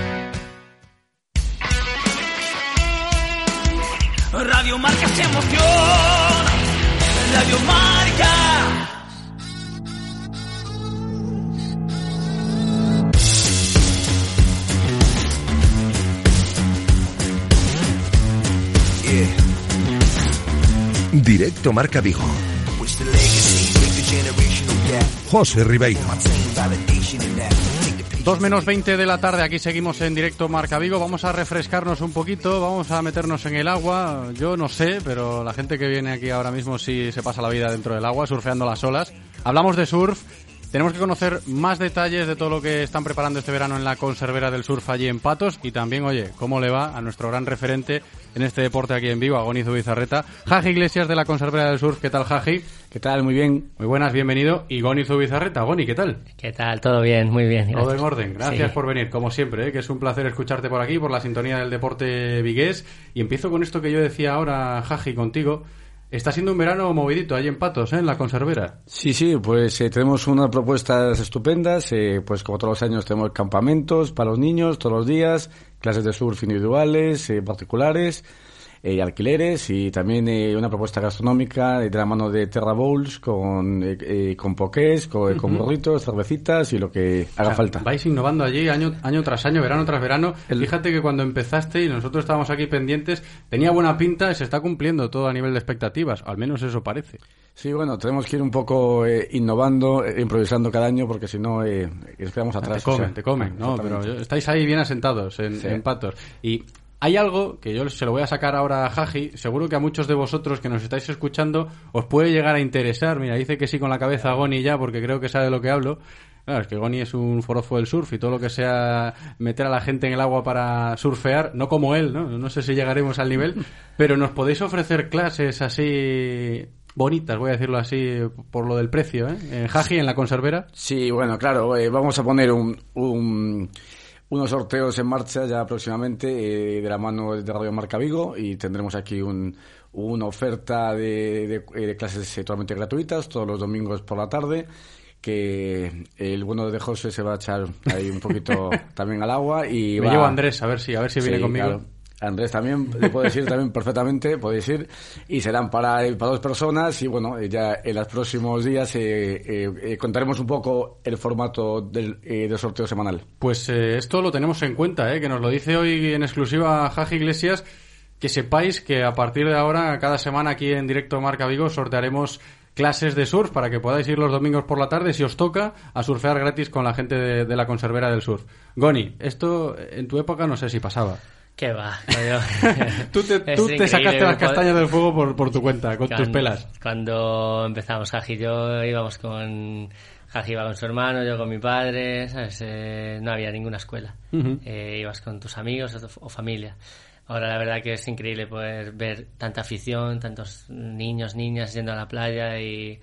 Radio Marca se emoción. Radio Marca. Directo Marca Vigo. José Ribeiro. Dos menos 20 de la tarde, aquí seguimos en directo Marca Vigo. Vamos a refrescarnos un poquito, vamos a meternos en el agua. Yo no sé, pero la gente que viene aquí ahora mismo sí se pasa la vida dentro del agua, surfeando las olas. Hablamos de surf. Tenemos que conocer más detalles de todo lo que están preparando este verano en la conservera del surf allí en Patos y también, oye, cómo le va a nuestro gran referente en este deporte aquí en vivo, a Gonizo Bizarreta. Jaji Iglesias de la conservera del surf, ¿qué tal Jaji? ¿Qué tal? Muy bien. Muy buenas, bienvenido. Y Gonizo Bizarreta, Goni, ¿qué tal? ¿Qué tal? Todo bien, muy bien. Todo en orden. Gracias Sí. por venir, como siempre, ¿eh? que es un placer escucharte por aquí, por la sintonía del deporte vigués. Y empiezo con esto que yo decía ahora, Jaji, contigo. Está siendo un verano movidito allí en Patos, ¿eh? en la conservera. Sí, sí, pues eh, tenemos unas propuestas estupendas. eh, pues como todos los años tenemos campamentos para los niños todos los días, clases de surf individuales, eh, particulares, eh, alquileres y también eh, una propuesta gastronómica de la mano de Terra Bowls con, eh, eh, con poqués, con, con Ujú. gorritos, cervecitas y lo que haga O sea, falta. Vais innovando allí año, año tras año, verano tras verano. Fíjate que cuando empezaste y nosotros estábamos aquí pendientes, tenía buena pinta y se está cumpliendo todo a nivel de expectativas. Al menos eso parece. Sí, bueno, tenemos que ir un poco eh, innovando, eh, improvisando cada año porque si no eh, nos quedamos atrás. Te comen, o sea, te comen, ¿no? Pero estáis ahí bien asentados en, Sí. en patos. Y hay algo que yo se lo voy a sacar ahora a Jaji. Seguro que a muchos de vosotros que nos estáis escuchando os puede llegar a interesar. Mira, dice que sí con la cabeza Goni ya porque creo que sabe de lo que hablo. Claro, es que Goni es un forofo del surf y todo lo que sea meter a la gente en el agua para surfear, no como él, ¿no? No sé si llegaremos al nivel, pero nos podéis ofrecer clases así bonitas, voy a decirlo así, por lo del precio, ¿eh? En Jaji, en la conservera. Sí, bueno, claro, eh, vamos a poner un, un- unos sorteos en marcha ya próximamente eh, de la mano de Radio Marca Vigo y tendremos aquí un- una oferta de, de- eh, de clases eh, totalmente gratuitas todos los domingos por la tarde que el bueno de José se va a echar ahí un poquito también al agua y Me va- llevo a Andrés, a ver si, a ver si viene Sí, conmigo. claro. Andrés también, le puedes ir también perfectamente, podéis ir, y serán para, para dos personas, y bueno, eh, ya en los próximos días eh, eh, eh, contaremos un poco el formato del, eh, del sorteo semanal. Pues esto lo tenemos en cuenta, que nos lo dice hoy en exclusiva Jaji Iglesias. Que sepáis que a partir de ahora, cada semana aquí en directo Marca Vigo, sortearemos clases de surf para que podáis ir los domingos por la tarde, si os toca, a surfear gratis con la gente de, de la conservera del surf. Goni, esto en tu época no sé si pasaba. ¿Qué va? yo- Tú te, tú te sacaste las castañas del fuego por, por tu cuenta, con tus pelas. Cuando empezamos Jaji y yo íbamos con... Jaji iba con su hermano, yo con mi padre, ¿sabes? Eh, no había ninguna escuela. Eh, ibas con tus amigos o, o familia. Ahora la verdad que es increíble poder ver tanta afición, tantos niños, niñas yendo a la playa y,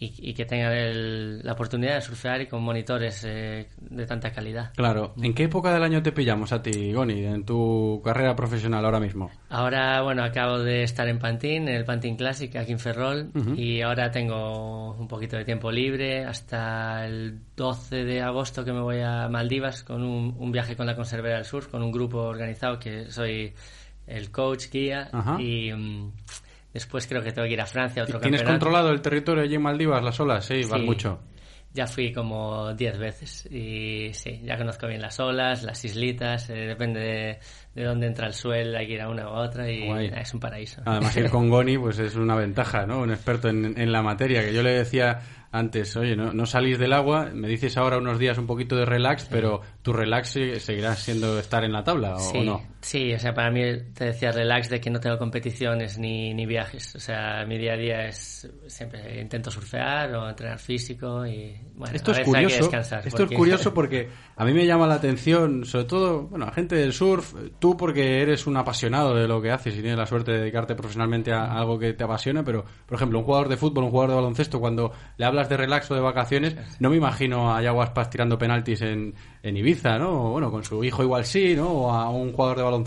y, y que tengan el- la oportunidad de surfear y con monitores eh, de tanta calidad. Claro. ¿En qué época del año te pillamos a ti, Goni, en tu carrera profesional ahora mismo? Ahora, bueno, acabo de estar en Pantín, en el Pantín Classic, aquí en Ferrol, Ujú. y ahora tengo un poquito de tiempo libre hasta el 12 de agosto que me voy a Maldivas con un, un viaje con la Conservera del Sur, con un grupo organizado que soy el coach, guía, Ajá. y mm, después creo que tengo que ir a Francia, a otro ¿Tienes campeonato. controlado el territorio allí en Maldivas, las olas? Sí, vas Sí. mucho. Ya fui como 10 veces y sí, ya conozco bien las olas, las islitas, eh, depende de, de dónde entra el suelo, hay que ir a una u otra y Guay. es un paraíso. Además, ir con Goni pues es una ventaja, ¿no? Un experto en, en la materia. Que yo le decía antes, oye, no, no salís del agua, me dices ahora unos días un poquito de relax, pero tu relax se- seguirá siendo estar en la tabla, ¿o, Sí, o no? Sí, o sea, para mí te decía relax de que no tengo competiciones ni, ni viajes. O sea, mi día a día es siempre intento surfear o entrenar físico y bueno, Esto a es veces hay que curioso. descansar. Esto porque- es curioso porque a mí me llama la atención, sobre todo, bueno, a gente del surf, tú porque eres un apasionado de lo que haces y tienes la suerte de dedicarte profesionalmente a algo que te apasiona, pero, por ejemplo, un jugador de fútbol, un jugador de baloncesto, cuando le hablas de relax o de vacaciones, no me imagino a Yaguaspas tirando penaltis en, en Ibiza, ¿no? O, bueno, con su hijo igual sí, ¿no? O a un jugador de baloncesto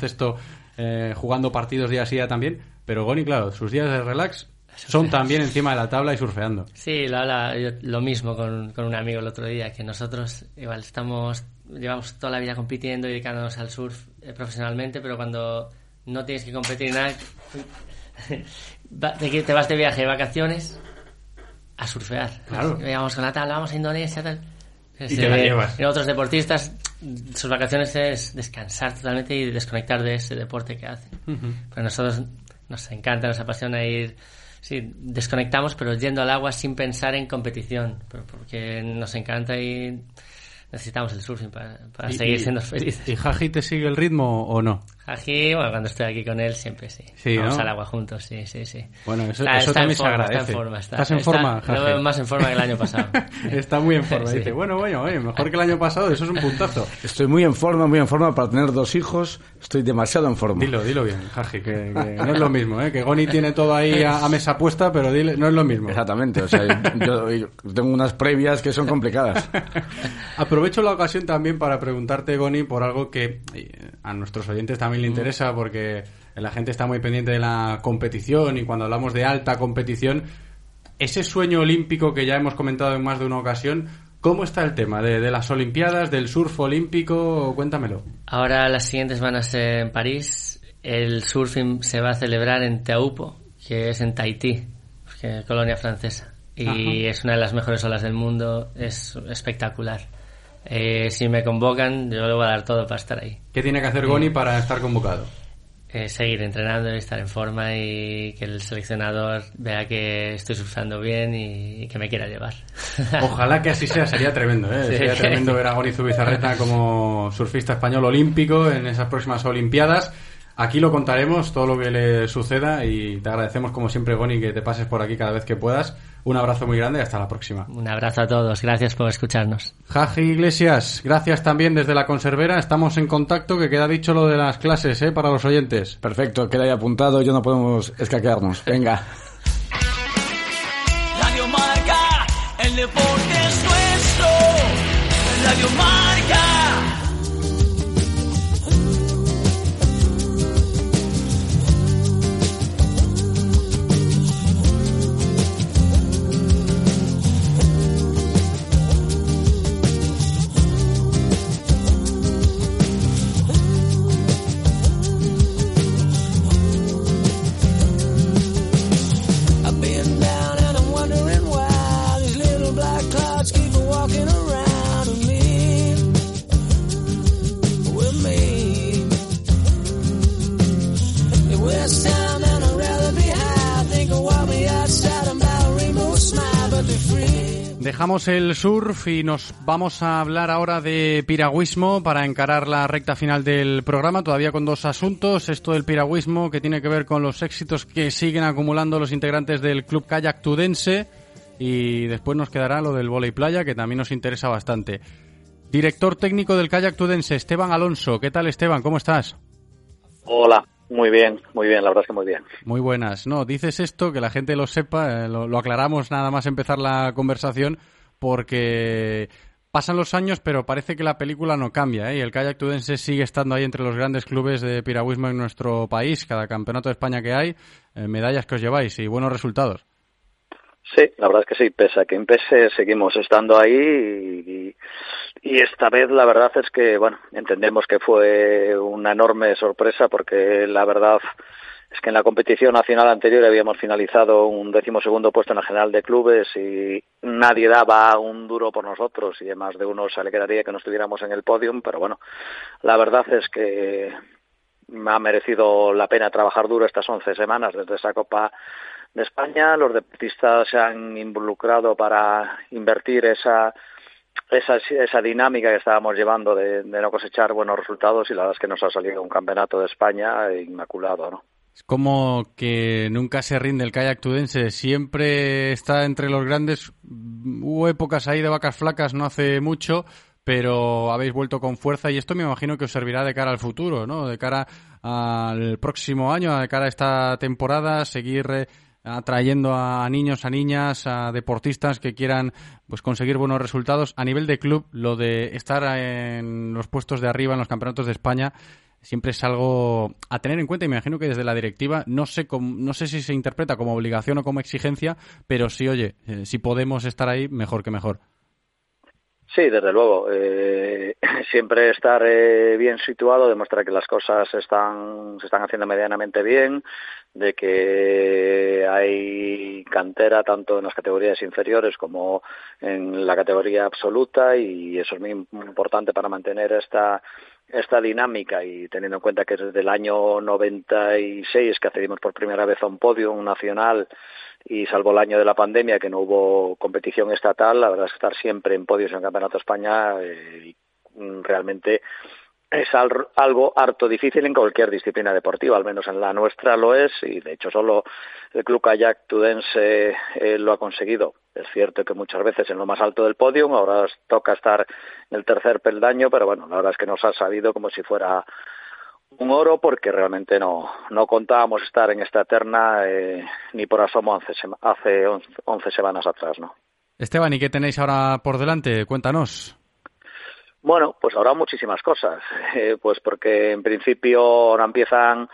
eh, jugando partidos día a día también. Pero Goni, claro, sus días de relax son también encima de la tabla y surfeando. Sí, lo, habla, yo- lo mismo con, con un amigo el otro día, que nosotros igual estamos, llevamos toda la vida compitiendo y dedicándonos al surf eh, profesionalmente, pero cuando no tienes que competir en nada, te, te vas de viaje de vacaciones a surfear. Claro. Vamos con la tabla, vamos a Indonesia, tal. Y te la llevas. y otros deportistas, sus vacaciones es descansar totalmente y desconectar de ese deporte que hacen. Pero a nosotros nos encanta, nos apasiona ir. Sí, desconectamos, pero yendo al agua sin pensar en competición, pero porque nos encanta y necesitamos el surfing para, para seguir y- siendo felices. ¿Y Jaji te sigue el ritmo o no? Aquí, bueno, cuando estoy aquí con él, siempre sí. Sí, Vamos ¿no? al agua juntos, sí, sí, sí. Bueno, eso, Está- eso está en también se forma, agradece. Está en forma, está, ¿Estás en está- forma, lo Jaji? veo más en forma que el año pasado. Está muy en forma. Sí. Dice, bueno, bueno, oye, mejor que el año pasado, eso es un puntazo. Estoy muy en forma, muy en forma para tener dos hijos. Estoy demasiado en forma. Dilo, dilo bien, Jaji, que, que no es lo mismo, ¿eh? Que Goni tiene todo ahí a, a mesa puesta, pero dile, no es lo mismo. Exactamente, o sea, yo, yo tengo unas previas que son complicadas. Aprovecho la ocasión también para preguntarte, Goni, por algo que eh, a nuestros oyentes también le interesa, porque la gente está muy pendiente de la competición y cuando hablamos de alta competición, ese sueño olímpico que ya hemos comentado en más de una ocasión, ¿cómo está el tema de, de las Olimpiadas, del surf olímpico? Cuéntamelo. Ahora las siguientes van a ser en París. El surfing se va a celebrar en Teupo, que es en Tahití, que- colonia francesa. Y Ajá. es una de las mejores olas del mundo. Es espectacular. Eh, si me convocan, yo le voy a dar todo para estar ahí. ¿Qué tiene que hacer Goni para estar convocado? Eh, seguir entrenando y estar en forma y que el seleccionador vea que estoy surfeando bien y, y que me quiera llevar. Ojalá que así sea, sería tremendo, ¿eh? Sí. Sería tremendo ver a Goni Zubizarreta como surfista español olímpico en esas próximas Olimpiadas. Aquí lo contaremos, todo lo que le suceda y te agradecemos como siempre, Goni, que te pases por aquí cada vez que puedas. Un abrazo muy grande y hasta la próxima. Un abrazo a todos, gracias por escucharnos. Jaji Iglesias, gracias también desde la conservera. Estamos en contacto, que queda dicho lo de las clases, ¿eh? Para los oyentes. Perfecto, queda ahí apuntado, ya no podemos escaquearnos. Venga. Radio Marca, el deporte es nuestro. Radio Marca. Dejamos el surf y nos vamos a hablar ahora de piragüismo para encarar la recta final del programa, todavía con dos asuntos. Esto del piragüismo que tiene que ver con los éxitos que siguen acumulando los integrantes del Club Kayak Tudense y después nos quedará lo del volei playa que también nos interesa bastante. Director técnico del Kayak Tudense, Esteban Alonso. ¿Qué tal Esteban? ¿Cómo estás? Hola, Muy bien, muy bien, la verdad es que muy bien. Muy buenas. No, dices esto, que la gente lo sepa, eh, lo, lo aclaramos nada más empezar la conversación, porque pasan los años, pero parece que la película no cambia, ¿eh? y el kayak tudense sigue estando ahí entre los grandes clubes de piragüismo en nuestro país. Cada campeonato de España que hay, eh, medallas que os lleváis y buenos resultados. Sí, la verdad es que sí, pese a que PESE seguimos estando ahí y, y, esta vez la verdad es que, bueno, entendemos que fue una enorme sorpresa porque la verdad es que en la competición nacional anterior habíamos finalizado un décimo segundo puesto en la general de clubes y nadie daba un duro por nosotros y además de uno se le quedaría que no estuviéramos en el podium, pero bueno, la verdad es que me ha merecido la pena trabajar duro estas once semanas desde esa Copa de España. Los deportistas se han involucrado para invertir esa esa, esa dinámica que estábamos llevando de, no cosechar buenos resultados y la verdad es que nos ha salido un campeonato de España inmaculado, ¿no? Es como que nunca se rinde el kayak tudense, siempre está entre los grandes. Hubo épocas ahí de vacas flacas no hace mucho, pero habéis vuelto con fuerza y esto me imagino que os servirá de cara al futuro, ¿no? De cara al próximo año, de cara a esta temporada, seguir eh, atrayendo a niños, a niñas, a deportistas que quieran pues conseguir buenos resultados a nivel de club, lo de estar en los puestos de arriba en los campeonatos de España siempre es algo a tener en cuenta y me imagino que desde la directiva no sé cómo, no sé si se interpreta como obligación o como exigencia, pero sí, oye, eh, si podemos estar ahí, mejor que mejor. Sí, desde luego. Eh, siempre estar eh, bien situado demuestra que las cosas están, se están haciendo medianamente bien, de que hay cantera tanto en las categorías inferiores como en la categoría absoluta y eso es muy importante para mantener esta esta dinámica y teniendo en cuenta que desde el año 96 que accedimos por primera vez a un podio nacional y salvo el año de la pandemia que no hubo competición estatal, la verdad es que estar siempre en podios en el Campeonato de España eh, realmente es algo harto difícil en cualquier disciplina deportiva, al menos en la nuestra lo es, y de hecho solo el Club Kayak Tudense eh, lo ha conseguido. Es cierto que muchas veces en lo más alto del podio, ahora toca estar en el tercer peldaño, pero bueno, la verdad es que nos ha salido como si fuera un oro porque realmente no, no contábamos estar en esta terna eh, ni por asomo hace, hace 11 semanas atrás, ¿no? Esteban, ¿y qué tenéis ahora por delante? Cuéntanos. Bueno, pues ahora muchísimas cosas, eh, pues porque en principio ahora empiezan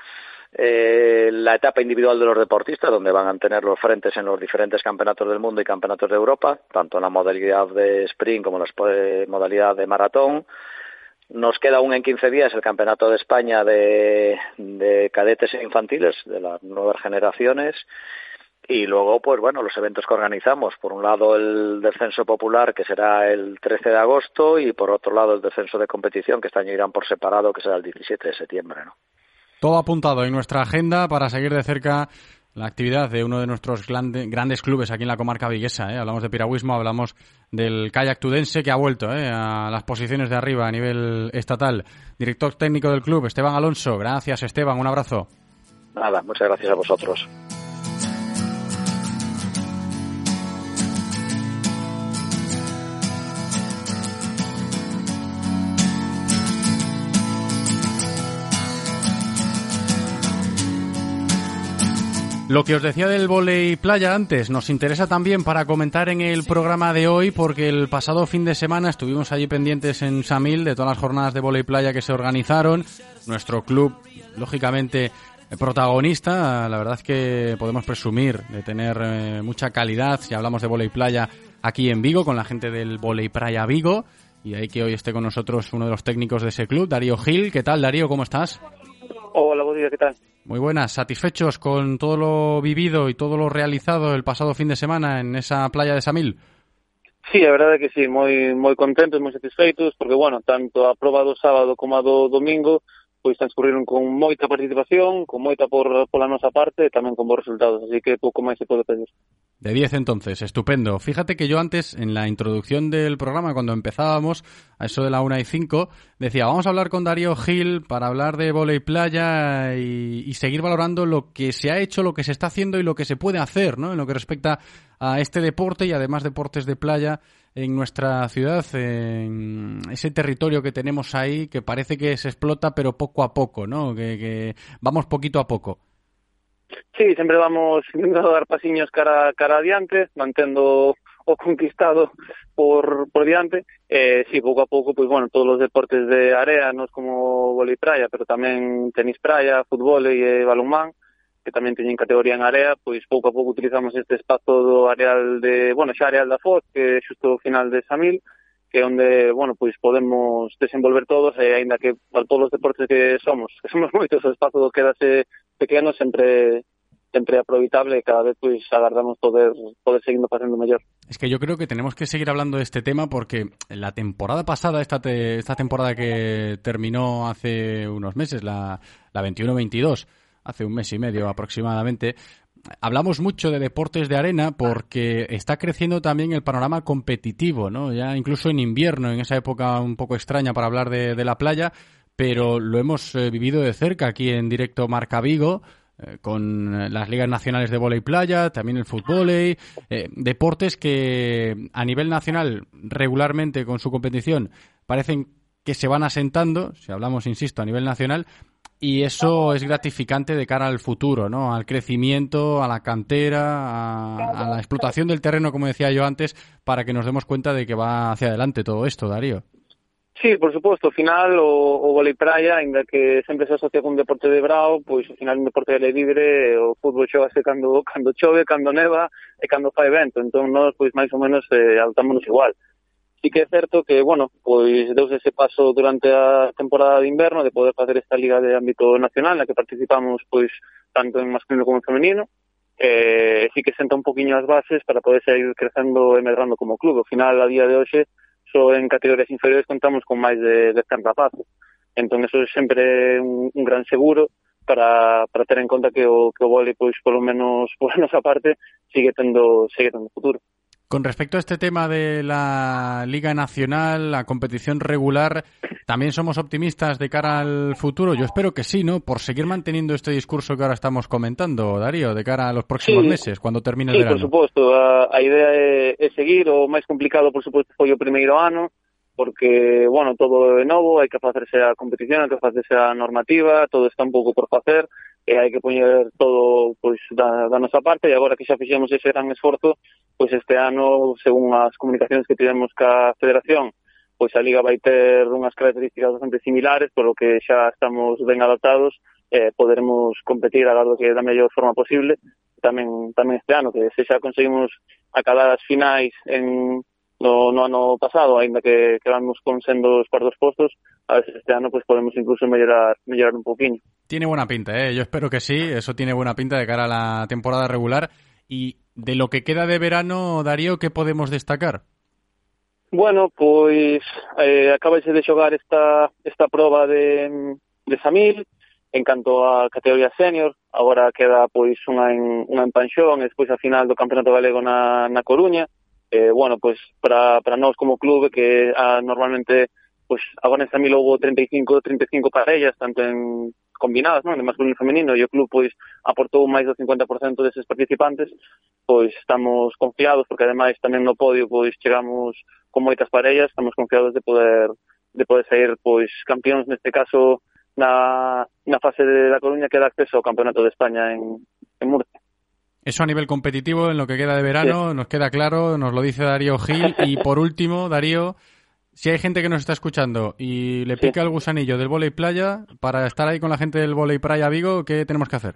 eh, la etapa individual de los deportistas, donde van a tener los frentes en los diferentes campeonatos del mundo y campeonatos de Europa, tanto en la modalidad de sprint como en la modalidad de maratón. Nos queda aún en 15 días el campeonato de España de, de cadetes e infantiles de las nuevas generaciones y luego, pues bueno, los eventos que organizamos. Por un lado, el descenso popular, que será el 13 de agosto, y por otro lado, el descenso de competición, que este año irán por separado, que será el 17 de septiembre, ¿no? Todo apuntado en nuestra agenda para seguir de cerca la actividad de uno de nuestros grandes clubes aquí en la comarca viguesa. ¿eh? Hablamos de piragüismo, hablamos del kayak tudense que ha vuelto ¿eh? a las posiciones de arriba a nivel estatal. Director técnico del club, Esteban Alonso. Gracias, Esteban. Un abrazo. Nada, muchas gracias a vosotros. Lo que os decía del volei playa antes nos interesa también para comentar en el programa de hoy porque el pasado fin de semana estuvimos allí pendientes en Samil de todas las jornadas de volei playa que se organizaron. Nuestro club, lógicamente, protagonista. La verdad es que podemos presumir de tener eh, mucha calidad si hablamos de volei playa aquí en Vigo con la gente del volei playa Vigo. Y ahí que hoy esté con nosotros uno de los técnicos de ese club, Darío Gil. ¿Qué tal, Darío? ¿Cómo estás? Hola, buen día, ¿qué tal? Muy buenas, satisfechos con todo lo vivido y todo lo realizado el pasado fin de semana en esa playa de Samil. Sí, a verdade que sí, moi moi contentos, moi satisfeitos, porque, bueno, tanto a prova do sábado como a do domingo pois transcurriron con moita participación, con moita por, pola nosa parte e tamén con bons resultados, así que pouco máis se pode pedir. De 10 entonces, estupendo. Fíjate que yo antes, en la introducción del programa, cuando empezábamos, a eso de la 1 y 5, decía, vamos a hablar con Darío Gil para hablar de volei playa y, y, seguir valorando lo que se ha hecho, lo que se está haciendo y lo que se puede hacer, ¿no? En lo que respecta a este deporte y además deportes de playa en nuestra ciudad, en ese territorio que tenemos ahí, que parece que se explota, pero poco a poco, ¿no? Que, que vamos poquito a poco. Sí, sempre vamos intentando dar pasiños cara, cara adiante, mantendo o conquistado por, por diante. Eh, sí, pouco a pouco, pois, bueno, todos os deportes de area, nos como vóley praia, pero tamén tenis praia, fútbol e balonmán, que tamén teñen categoría en area, pois pouco a pouco utilizamos este espazo do areal de, bueno, xa areal da Foz, que é xusto o final de Samil, que é onde, bueno, pois podemos desenvolver todos, e aínda que para todos os deportes que somos, que somos moitos, o espazo do quédase pequeno, sempre sempre aproveitable cada vez pois agardamos poder poder seguindo facendo mellor. Es que yo creo que tenemos que seguir hablando de este tema porque la temporada pasada, esta, te, esta temporada que terminó hace unos meses, la, la 21-22, hace un mes y medio aproximadamente, hablamos mucho de deportes de arena porque está creciendo también el panorama competitivo, ¿no? Ya incluso en invierno, en esa época un poco extraña para hablar de, de la playa, pero lo hemos eh, vivido de cerca aquí en directo Marca Vigo eh, con las ligas nacionales de volei playa, también el fútbol, eh, deportes que a nivel nacional regularmente con su competición parecen que se van asentando, si hablamos, insisto, a nivel nacional, y eso es gratificante de cara al futuro, ¿no? Al crecimiento, a la cantera, a, a la explotación del terreno, como decía yo antes, para que nos demos cuenta de que va hacia adelante todo esto, Darío. Sí, por suposto, ao final o, o volei praia, ainda que sempre se asocia con deporte de brao, pois ao final un deporte de libre, o fútbol xogase cando, cando chove, cando neva e cando fai vento, entón nós pois máis ou menos eh, adaptámonos igual. Sí que é certo que, bueno, pois deus ese paso durante a temporada de inverno de poder facer esta liga de ámbito nacional na que participamos pois tanto en masculino como en femenino, eh, sí que senta un poquinho as bases para poder seguir crecendo e medrando como club. Ao final, a día de hoxe, só en categorías inferiores contamos con máis de 10 rapazos. Entón, eso é sempre un, un gran seguro para, para ter en conta que o, que o vole, pois, polo menos por a nosa parte, sigue tendo, sigue tendo futuro. Con respecto a este tema de la Liga Nacional, la competición regular, También somos optimistas de cara al futuro. Yo espero que sí, ¿no? Por seguir manteniendo este discurso que ahora estamos comentando, Darío, de cara a los próximos sí, meses, cuando termine sí, el verano. Sí, por suposto. A, a idea é, é seguir. O máis complicado, por suposto, foi o primeiro ano, porque, bueno, todo é novo, hai que facerse a competición, hai que facerse a normativa, todo está un pouco por facer, e hai que poñer todo pois, da, da nosa parte, e agora que xa fixemos ese gran esforzo, pois este ano, según as comunicacións que tivemos ca Federación, pois a Liga vai ter unhas características bastante similares, polo que xa estamos ben adaptados, eh, poderemos competir a lo que da mellor forma posible, tamén tamén este ano, que se xa conseguimos acabar as finais en no, no ano pasado, aínda que quedamos con sendos cuartos postos, a ver se este ano pues podemos incluso mellorar mellorar un poquinho. Tiene buena pinta, ¿eh? Yo espero que sí, eso tiene buena pinta de cara a la temporada regular. Y de lo que queda de verano, Darío, ¿qué podemos destacar? Bueno, pois eh, acabase de xogar esta, esta proba de, de Samil en canto a categoría senior, agora queda pois unha en, unha en Panxón e despois a final do Campeonato Galego na, na Coruña. Eh, bueno, pois para, para nós como clube que ah, normalmente pois agora en Samil houve 35, 35 parellas, tanto en combinadas, non, de masculino e femenino, e o club pois aportou máis do 50% deses participantes, pois estamos confiados porque ademais tamén no podio pois chegamos con moitas parellas, estamos confiados de poder de poder sair pois campións neste caso na, na fase de la Coruña que dá acceso ao Campeonato de España en, en Murcia. Eso a nivel competitivo, en lo que queda de verano, nos queda claro, nos lo dice Darío Gil. Y por último, Darío, si hay gente que nos está escuchando y le pica el gusanillo del volei playa, para estar ahí con la gente del volei playa Vigo, ¿qué tenemos que hacer?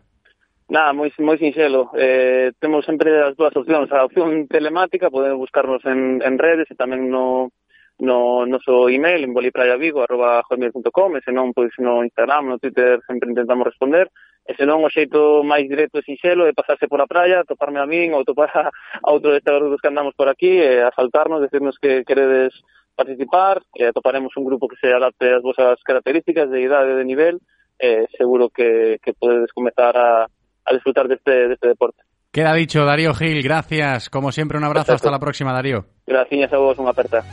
Nada, moi, moi sinxelo. Eh, temos sempre as dúas opcións. A opción telemática, poden buscarnos en, en redes e tamén no, no noso email en boliprayavigo arroba hotmail.com e senón pois, no Instagram, no Twitter sempre intentamos responder e senón o xeito máis directo e sinxelo é pasarse pola praia, toparme a min ou topar a, a outro destes grupos que andamos por aquí e asaltarnos, decirnos que queredes participar e toparemos un grupo que se adapte ás vosas características de idade e de nivel e seguro que, que podedes comezar a, a disfrutar deste, deste deporte. Queda dicho, Darío Gil, gracias. Como siempre, un abrazo. Hasta la próxima, Darío. Gracias a vos, unha aperta.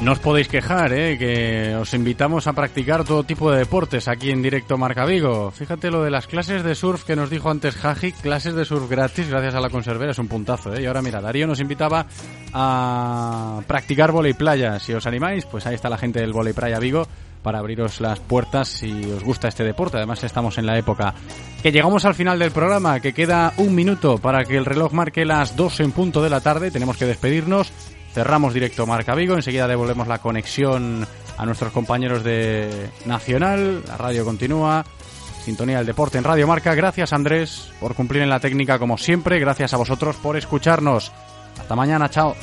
No os podéis quejar, ¿eh? que os invitamos a practicar todo tipo de deportes aquí en directo Marca Vigo. Fíjate lo de las clases de surf que nos dijo antes Jaji, clases de surf gratis gracias a la conservera, es un puntazo. ¿eh? Y ahora mira, Darío nos invitaba a practicar volei playa. Si os animáis, pues ahí está la gente del volei playa Vigo para abriros las puertas si os gusta este deporte. Además estamos en la época que llegamos al final del programa, que queda un minuto para que el reloj marque las 2 en punto de la tarde. Tenemos que despedirnos. Cerramos directo Marca Vigo, enseguida devolvemos la conexión a nuestros compañeros de Nacional, la radio continúa, sintonía del deporte en Radio Marca. Gracias Andrés por cumplir en la técnica como siempre, gracias a vosotros por escucharnos. Hasta mañana, chao.